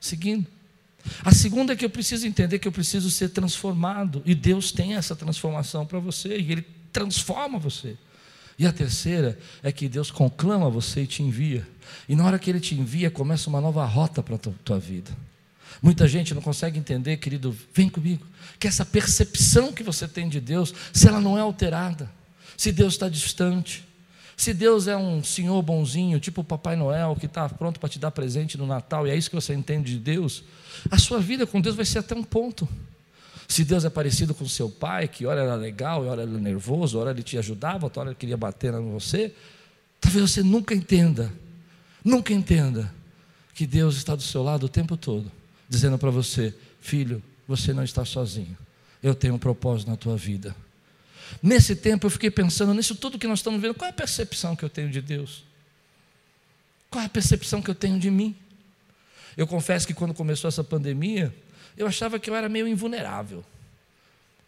Speaker 1: seguindo. A segunda é que eu preciso entender que eu preciso ser transformado. E Deus tem essa transformação para você. E Ele transforma você. E a terceira é que Deus conclama você e te envia. E na hora que Ele te envia, começa uma nova rota para a tua, tua vida. Muita gente não consegue entender, querido, vem comigo, que essa percepção que você tem de Deus, se ela não é alterada, se Deus está distante, se Deus é um senhor bonzinho, tipo o Papai Noel, que está pronto para te dar presente no Natal, e é isso que você entende de Deus, a sua vida com Deus vai ser até um ponto. Se Deus é parecido com seu pai, que hora era legal, hora era nervoso, hora ele te ajudava, outra hora ele queria bater em você, talvez você nunca entenda, nunca entenda que Deus está do seu lado o tempo todo, dizendo para você: filho, você não está sozinho, eu tenho um propósito na tua vida. Nesse tempo eu fiquei pensando nisso tudo que nós estamos vendo, qual é a percepção que eu tenho de Deus? Qual é a percepção que eu tenho de mim? Eu confesso que quando começou essa pandemia, eu achava que eu era meio invulnerável.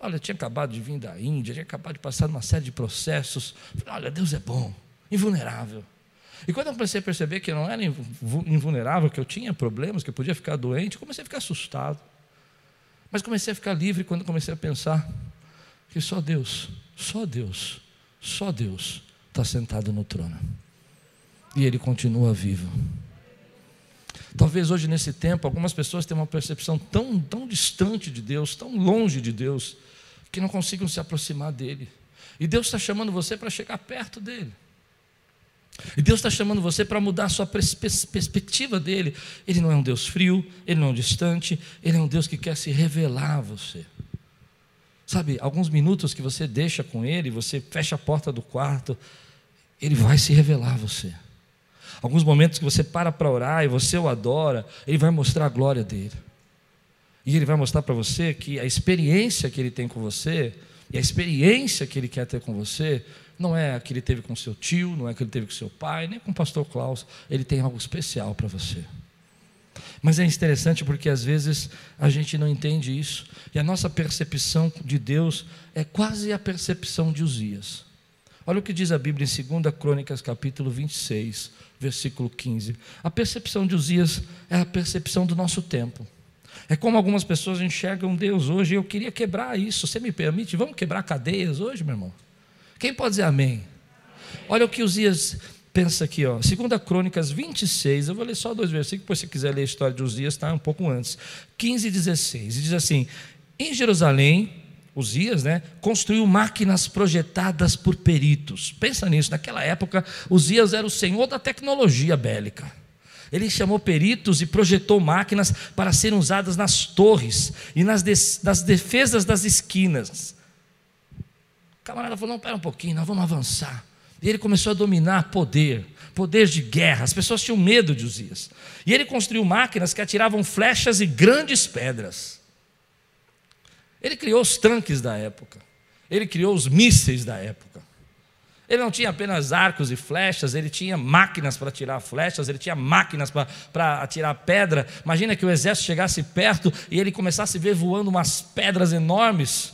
Speaker 1: Olha, eu tinha acabado de vir da Índia, tinha acabado de passar uma série de processos. Falei, olha, Deus é bom, invulnerável. E quando eu comecei a perceber que eu não era invulnerável, que eu tinha problemas, que eu podia ficar doente, comecei a ficar assustado. Mas comecei a ficar livre quando comecei a pensar que só Deus, só Deus, só Deus está sentado no trono. E Ele continua vivo. Talvez hoje, nesse tempo, algumas pessoas tenham uma percepção tão, tão distante de Deus, tão longe de Deus, que não consigam se aproximar dele. E Deus está chamando você para chegar perto dele. E Deus está chamando você para mudar a sua perspectiva dele. Ele não é um Deus frio, ele não é um distante, ele é um Deus que quer se revelar a você. Sabe, alguns minutos que você deixa com ele, você fecha a porta do quarto, ele vai se revelar a você. Alguns momentos que você para para orar e você o adora, ele vai mostrar a glória dele. E ele vai mostrar para você que a experiência que ele tem com você, e a experiência que ele quer ter com você, não é a que ele teve com seu tio, não é a que ele teve com seu pai, nem com o pastor Klaus. Ele tem algo especial para você. Mas é interessante porque às vezes a gente não entende isso. E a nossa percepção de Deus é quase a percepção de Uzias. Olha o que diz a Bíblia em 2 Crônicas, capítulo 26, versículo 15. A percepção de Uzias é a percepção do nosso tempo. É como algumas pessoas enxergam Deus hoje. Eu queria quebrar isso. Você me permite? Vamos quebrar cadeias hoje, meu irmão? Quem pode dizer amém? Olha o que Uzias pensa aqui, ó. 2 Crônicas 26. Eu vou ler só dois versículos, depois se quiser ler a história de Uzias, está um pouco antes. 15 e 16. E diz assim: Em Jerusalém, Uzias, né, construiu máquinas projetadas por peritos. Pensa nisso, naquela época, Uzias era o senhor da tecnologia bélica. Ele chamou peritos e projetou máquinas para serem usadas nas torres e nas, de, nas defesas das esquinas. O camarada falou: não, pera um pouquinho, nós vamos avançar. E ele começou a dominar poder, poder de guerra. As pessoas tinham medo de Uzias. E ele construiu máquinas que atiravam flechas e grandes pedras. Ele criou os tanques da época. Ele criou os mísseis da época. Ele não tinha apenas arcos e flechas, ele tinha máquinas para atirar flechas, ele tinha máquinas para atirar pedra. Imagina que o exército chegasse perto e ele começasse a ver voando umas pedras enormes.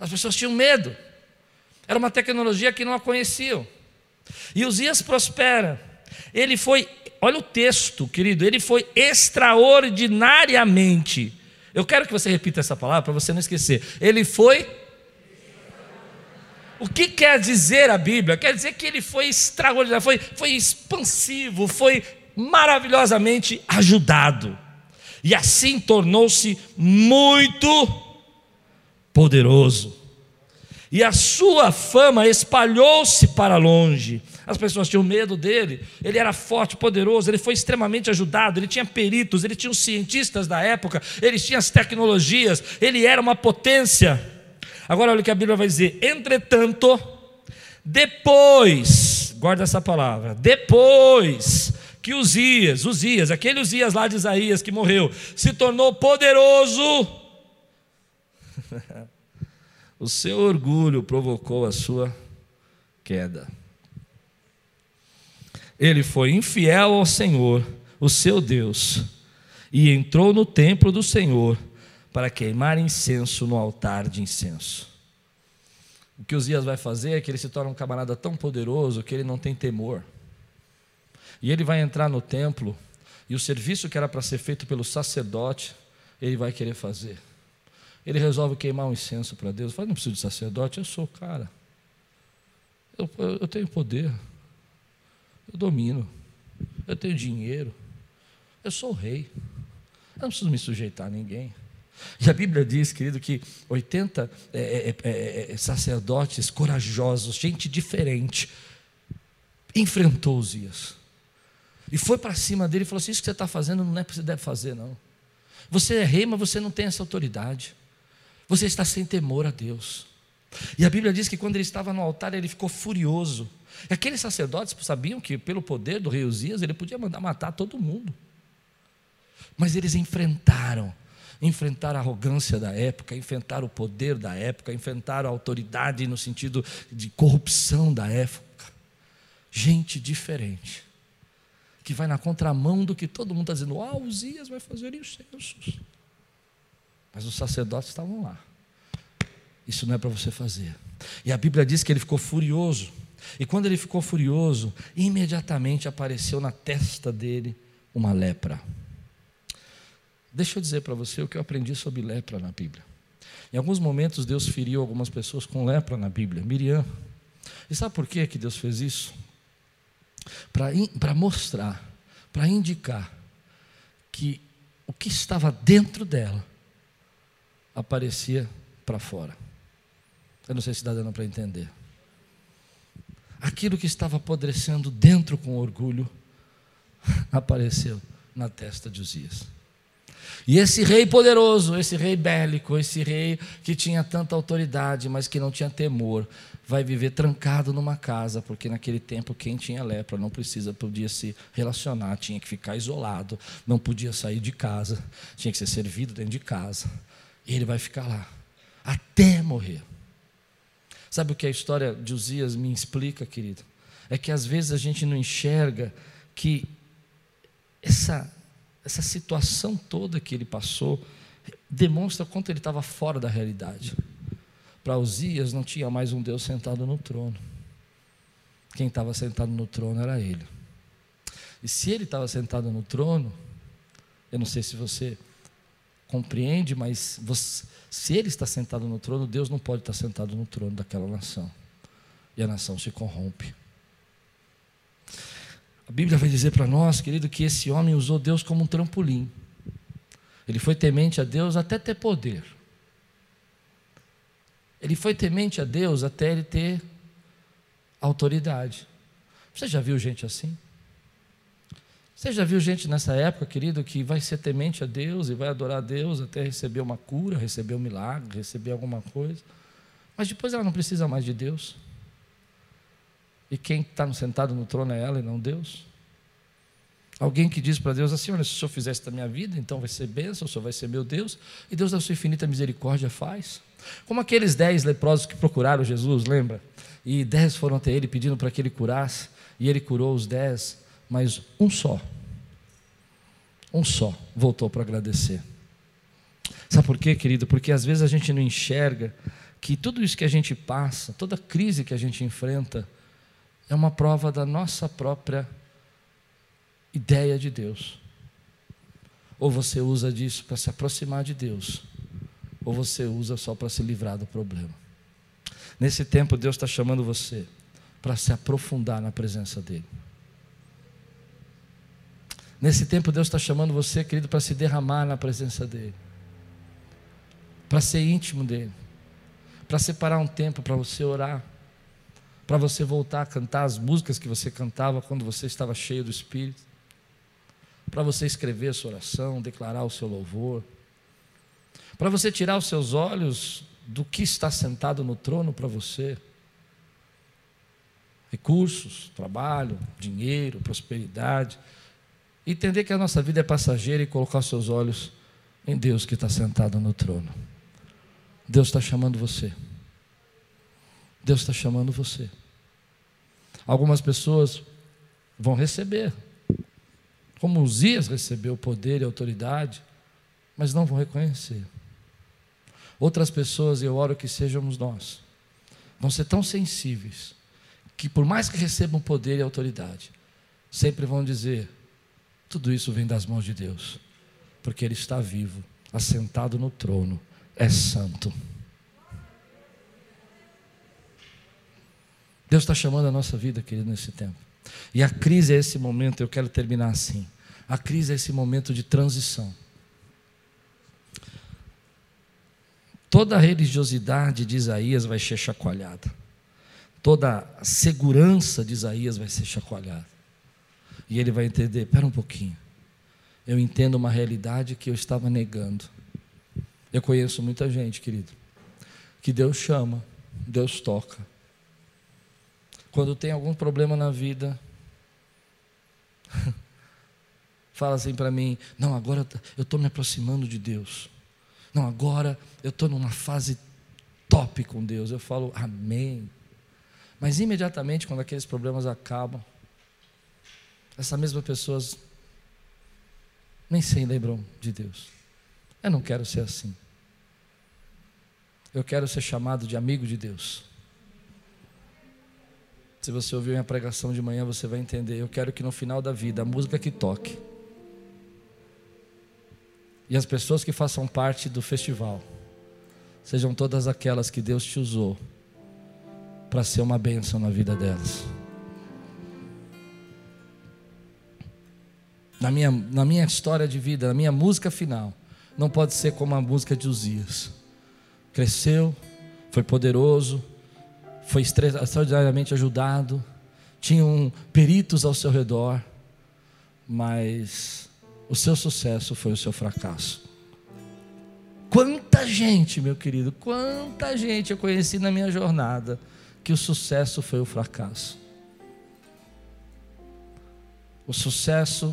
Speaker 1: As pessoas tinham medo. Era uma tecnologia que não a conheciam. E Uzias prospera. Ele foi, olha o texto, querido, ele foi extraordinariamente. Eu quero que você repita essa palavra para você não esquecer. Ele foi o que quer dizer a Bíblia? Quer dizer que ele foi extraordinário, foi, foi expansivo, foi maravilhosamente ajudado. E assim tornou-se muito poderoso. E a sua fama espalhou-se para longe. As pessoas tinham medo dele. Ele era forte, poderoso, ele foi extremamente ajudado. Ele tinha peritos, ele tinha os cientistas da época, ele tinha as tecnologias, ele era uma potência. Agora olha o que a Bíblia vai dizer: entretanto, depois, guarda essa palavra, depois que Uzias, Uzias, aquele Uzias lá de Isaías que morreu, se tornou poderoso, o seu orgulho provocou a sua queda. Ele foi infiel ao Senhor, o seu Deus, e entrou no templo do Senhor para queimar incenso no altar de incenso. O que Uzias vai fazer é que ele se torna um camarada tão poderoso que ele não tem temor. E ele vai entrar no templo, e o serviço que era para ser feito pelo sacerdote, ele vai querer fazer. Ele resolve queimar um incenso para Deus. Fala, não preciso de sacerdote, eu sou o cara. Eu, eu, eu tenho poder, eu domino, eu tenho dinheiro, eu sou o rei. Eu não preciso me sujeitar a ninguém. E a Bíblia diz, querido, que 80 é é, é, é, é, sacerdotes corajosos, gente diferente, enfrentou os dias. E foi para cima dele e falou assim: Isso que você está fazendo não é o que você deve fazer, não. Você é rei, mas você não tem essa autoridade. Você está sem temor a Deus. E a Bíblia diz que quando ele estava no altar, ele ficou furioso. E aqueles sacerdotes sabiam que, pelo poder do rei Uzias, ele podia mandar matar todo mundo. Mas eles enfrentaram enfrentaram a arrogância da época, enfrentaram o poder da época, enfrentaram a autoridade no sentido de corrupção da época. Gente diferente, que vai na contramão do que todo mundo está dizendo: Ah, Uzias vai fazer isso. Mas os sacerdotes estavam lá. Isso não é para você fazer. E a Bíblia diz que ele ficou furioso. E quando ele ficou furioso, imediatamente apareceu na testa dele uma lepra. Deixa eu dizer para você o que eu aprendi sobre lepra na Bíblia. Em alguns momentos Deus feriu algumas pessoas com lepra na Bíblia. Miriam. E sabe por que, que Deus fez isso? Para mostrar, para indicar que o que estava dentro dela aparecia para fora. Eu não sei se está dando para entender. Aquilo que estava apodrecendo dentro com orgulho apareceu na testa de Uzias. E esse rei poderoso, esse rei bélico, esse rei que tinha tanta autoridade, mas que não tinha temor, vai viver trancado numa casa, porque naquele tempo quem tinha lepra não precisa, podia se relacionar, tinha que ficar isolado, não podia sair de casa, tinha que ser servido dentro de casa. E ele vai ficar lá até morrer. Sabe o que a história de Uzias me explica, querido? É que às vezes a gente não enxerga que essa, essa situação toda que ele passou demonstra quanto ele estava fora da realidade. Para Uzias não tinha mais um Deus sentado no trono. Quem estava sentado no trono era ele. E se ele estava sentado no trono, eu não sei se você compreende, mas você, se ele está sentado no trono, Deus não pode estar sentado no trono daquela nação. E a nação se corrompe. A Bíblia vai dizer para nós, querido, que esse homem usou Deus como um trampolim. Ele foi temente a Deus até ter poder. Ele foi temente a Deus até ele ter autoridade. Você já viu gente assim? Você já viu gente nessa época, querido, que vai ser temente a Deus e vai adorar a Deus até receber uma cura, receber um milagre, receber alguma coisa, mas depois ela não precisa mais de Deus. E quem está sentado no trono é ela e não Deus? Alguém que diz para Deus assim: Olha, se o Senhor fizer isso na minha vida, então vai ser bênção, o Senhor vai ser meu Deus, e Deus, da sua infinita misericórdia, faz. Como aqueles dez leprosos que procuraram Jesus, lembra? E dez foram até ele pedindo para que ele curasse, e ele curou os dez mas um só, um só voltou para agradecer. Sabe por quê, querido? Porque às vezes a gente não enxerga que tudo isso que a gente passa, toda crise que a gente enfrenta, é uma prova da nossa própria ideia de Deus. Ou você usa disso para se aproximar de Deus, ou você usa só para se livrar do problema. Nesse tempo, Deus está chamando você para se aprofundar na presença dEle. Nesse tempo, Deus está chamando você, querido, para se derramar na presença dEle, para ser íntimo dEle, para separar um tempo para você orar, para você voltar a cantar as músicas que você cantava quando você estava cheio do Espírito, para você escrever a sua oração, declarar o seu louvor, para você tirar os seus olhos do que está sentado no trono para você. Recursos, trabalho, dinheiro, prosperidade Entender que a nossa vida é passageira e colocar seus olhos em Deus que está sentado no trono. Deus está chamando você. Deus está chamando você. Algumas pessoas vão receber, como Uzias recebeu poder e autoridade, mas não vão reconhecer. Outras pessoas, eu oro que sejamos nós, vão ser tão sensíveis, que por mais que recebam poder e autoridade, sempre vão dizer: tudo isso vem das mãos de Deus, porque Ele está vivo, assentado no trono, é santo. Deus está chamando a nossa vida, querido, nesse tempo. E a crise é esse momento, eu quero terminar assim. A crise é esse momento de transição. Toda a religiosidade de Isaías vai ser chacoalhada. Toda a segurança de Isaías vai ser chacoalhada. E ele vai entender: espera um pouquinho. eu entendo uma realidade que eu estava negando. Eu conheço muita gente, querido, que Deus chama, Deus toca. Quando tem algum problema na vida, fala assim para mim: não, agora eu estou me aproximando de Deus. Não, agora eu estou numa fase top com Deus. Eu falo, Amém. Mas imediatamente, quando aqueles problemas acabam, essas mesmas pessoas nem se lembram de Deus. Eu não quero ser assim. Eu quero ser chamado de amigo de Deus. Se você ouviu minha pregação de manhã, você vai entender. Eu quero que no final da vida, a música que toque, e as pessoas que façam parte do festival, sejam todas aquelas que Deus te usou para ser uma bênção na vida delas. Na minha, na minha história de vida, na minha música final, não pode ser como a música de Uzias. Cresceu, foi poderoso, foi extraordinariamente ajudado, tinham peritos ao seu redor, mas o seu sucesso foi o seu fracasso. Quanta gente, meu querido, quanta gente eu conheci na minha jornada que o sucesso foi o fracasso. O sucesso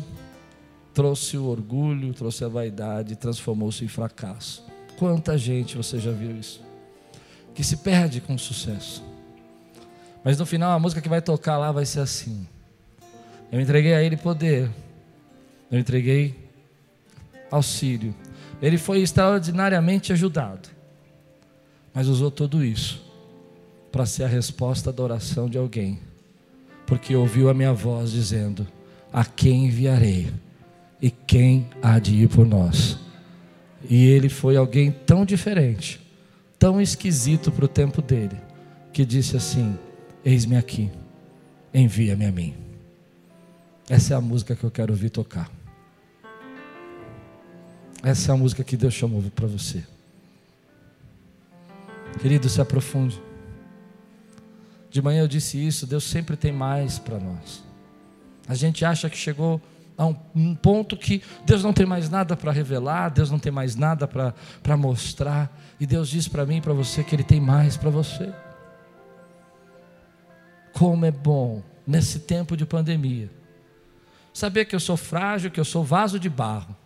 Speaker 1: trouxe o orgulho, trouxe a vaidade, transformou-se em fracasso. Quanta gente você já viu isso? Que se perde com sucesso. Mas no final a música que vai tocar lá vai ser assim: Eu entreguei a ele poder, eu entreguei auxílio. Ele foi extraordinariamente ajudado, mas usou tudo isso para ser a resposta da oração de alguém, porque ouviu a minha voz dizendo: A quem enviarei? E quem há de ir por nós? E ele foi alguém tão diferente, tão esquisito para o tempo dele, que disse assim: Eis-me aqui, envia-me a mim. Essa é a música que eu quero ouvir tocar. Essa é a música que Deus chamou para você. Querido, se aprofunde. De manhã eu disse isso, Deus sempre tem mais para nós. A gente acha que chegou a um, um, ponto que Deus não tem mais nada para revelar, Deus não tem mais nada para mostrar, e Deus diz para mim e para você que Ele tem mais para você. Como é bom nesse tempo de pandemia saber que eu sou frágil, que eu sou vaso de barro,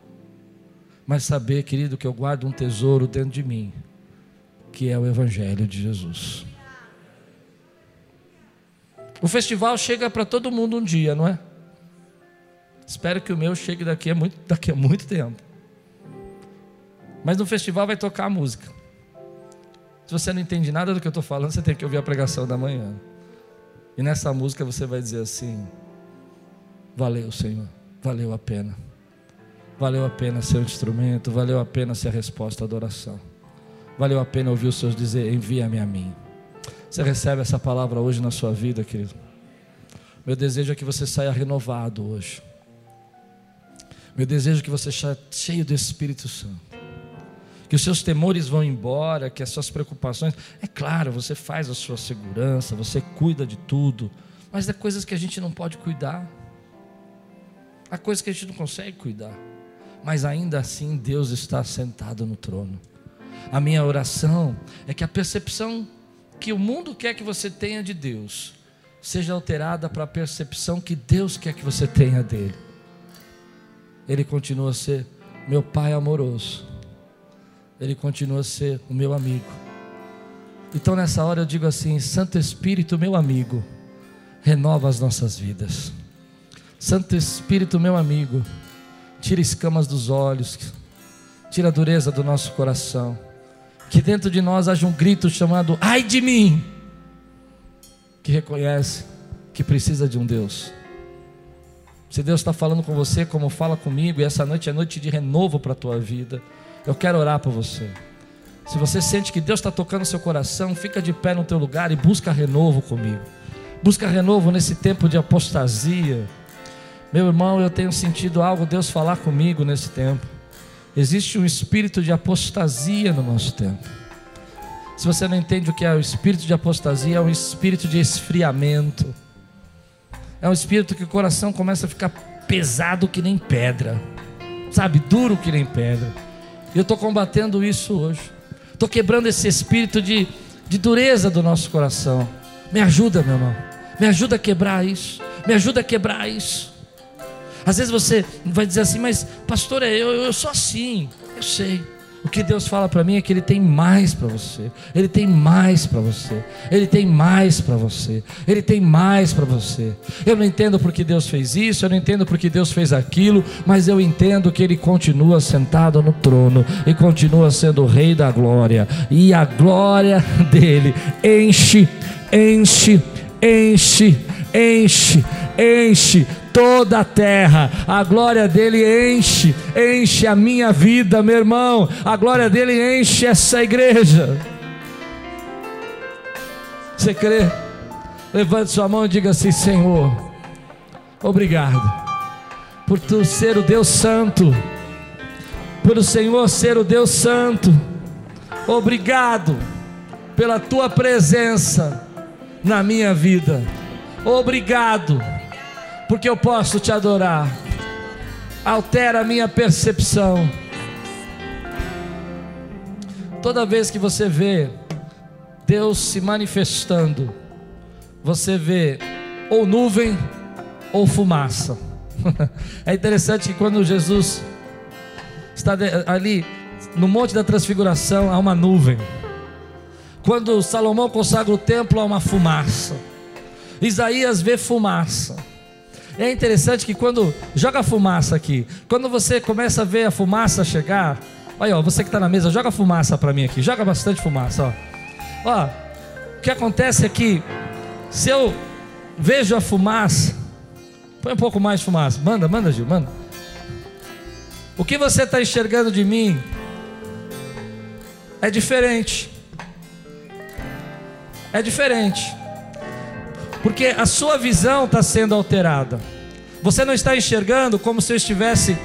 Speaker 1: mas saber, querido, que eu guardo um tesouro dentro de mim, que é o Evangelho de Jesus. O festival chega para todo mundo um dia, não é? Espero que o meu chegue daqui a muito, daqui a muito tempo. Mas no festival vai tocar a música. Se você não entende nada do que eu estou falando, você tem que ouvir a pregação da manhã. E nessa música você vai dizer assim: Valeu, Senhor, valeu a pena. Valeu a pena ser o instrumento, valeu a pena ser a resposta à adoração. Valeu a pena ouvir os seus dizer: Envia-me a mim. Você recebe essa palavra hoje na sua vida, querido? Meu desejo é que você saia renovado hoje. Meu desejo é que você saia cheio do Espírito Santo que os seus temores vão embora, que as suas preocupações. É claro, você faz a sua segurança, você cuida de tudo, mas é coisas que a gente não pode cuidar. Há coisas que a gente não consegue cuidar, mas ainda assim Deus está sentado no trono. A minha oração é que a percepção que o mundo quer que você tenha de Deus seja alterada para a percepção que Deus quer que você tenha dele. Ele continua a ser meu Pai amoroso ele continua a ser o meu amigo. Então nessa hora eu digo assim: Santo Espírito, meu amigo, renova as nossas vidas. Santo Espírito, meu amigo, tira escamas dos olhos, tira a dureza do nosso coração. Que dentro de nós haja um grito chamado: Ai de mim! Que reconhece que precisa de um Deus. Se Deus está falando com você, como fala comigo, e essa noite é noite de renovo para a tua vida. Eu quero orar por você. Se você sente que Deus está tocando seu coração, fica de pé no teu lugar e busca renovo comigo. Busca renovo nesse tempo de apostasia. Meu irmão, eu tenho sentido algo Deus falar comigo nesse tempo. Existe um espírito de apostasia no nosso tempo. Se você não entende o que é o espírito de apostasia, é um espírito de esfriamento. É um espírito que o coração começa a ficar pesado que nem pedra. sabe, duro que nem pedra. Eu estou combatendo isso hoje. Estou quebrando esse espírito de, de dureza do nosso coração. Me ajuda, meu irmão. Me ajuda a quebrar isso. Me ajuda a quebrar isso. Às vezes você vai dizer assim, mas pastor, eu, eu sou assim. Eu sei. O que Deus fala para mim é que Ele tem mais para você. Ele tem mais para você. Ele tem mais para você. Ele tem mais para você. Eu não entendo porque Deus fez isso, eu não entendo porque Deus fez aquilo, mas eu entendo que Ele continua sentado no trono e continua sendo o Rei da glória. E a glória dele enche, enche, enche, enche, enche toda a terra. A glória dele enche, enche a minha vida, meu irmão. A glória dele enche essa igreja. Você crê? Levante sua mão e diga assim: Senhor, obrigado por tu ser o Deus Santo, por o Senhor ser o Deus Santo. Obrigado pela tua presença na minha vida. Obrigado porque eu posso te adorar. Altera a minha percepção. Toda vez que você vê Deus se manifestando, você vê ou nuvem ou fumaça. É interessante que quando Jesus está ali no Monte da Transfiguração, há uma nuvem. Quando Salomão consagra o templo, há uma fumaça. Isaías vê fumaça. É interessante que quando joga fumaça aqui, quando você começa a ver a fumaça chegar, olha, ó, você que está na mesa, joga fumaça para mim aqui, joga bastante fumaça, ó. Ó, o que acontece é que se eu vejo a fumaça, põe um pouco mais de fumaça, manda, manda, Gil, manda. O que você está enxergando de mim é diferente. É diferente porque a sua visão está sendo alterada. Você não está enxergando como se eu estivesse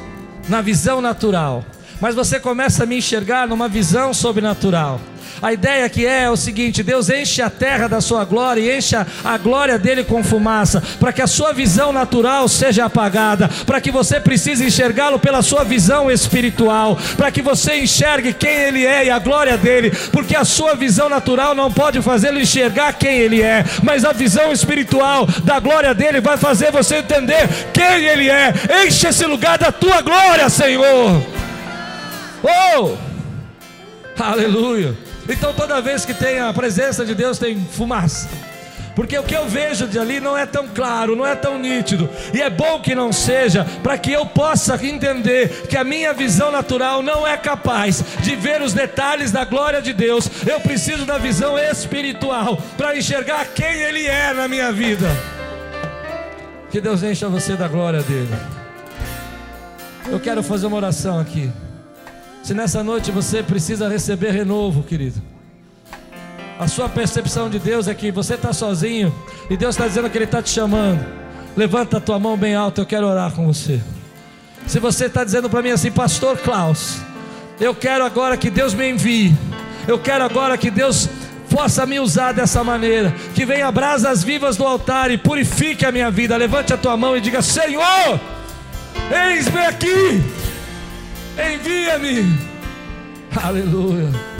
Speaker 1: na visão natural, mas você começa a me enxergar numa visão sobrenatural. A ideia que é, é o seguinte: Deus enche a terra da sua glória e enche a glória dele com fumaça, para que a sua visão natural seja apagada, para que você precise enxergá-lo pela sua visão espiritual, para que você enxergue quem ele é e a glória dele, porque a sua visão natural não pode fazê-lo enxergar quem ele é, mas a visão espiritual da glória dele vai fazer você entender quem ele é. Enche esse lugar da tua glória, Senhor. Oh! Aleluia. Então toda vez que tem a presença de Deus tem fumaça. Porque o que eu vejo de ali não é tão claro, não é tão nítido, e é bom que não seja, para que eu possa entender que a minha visão natural não é capaz de ver os detalhes da glória de Deus. Eu preciso da visão espiritual para enxergar quem Ele é na minha vida. Que Deus encha você da glória dele. Eu quero fazer uma oração aqui. Se nessa noite você precisa receber renovo, querido, a sua percepção de Deus é que você está sozinho e Deus está dizendo que Ele está te chamando. Levanta a tua mão bem alta, eu quero orar com você. Se você está dizendo para mim assim, Pastor Klaus, eu quero agora que Deus me envie, eu quero agora que Deus possa me usar dessa maneira, que venha brasas vivas do altar e purifique a minha vida. Levante a tua mão e diga: Senhor, eis-me aqui envia-me. Aleluia.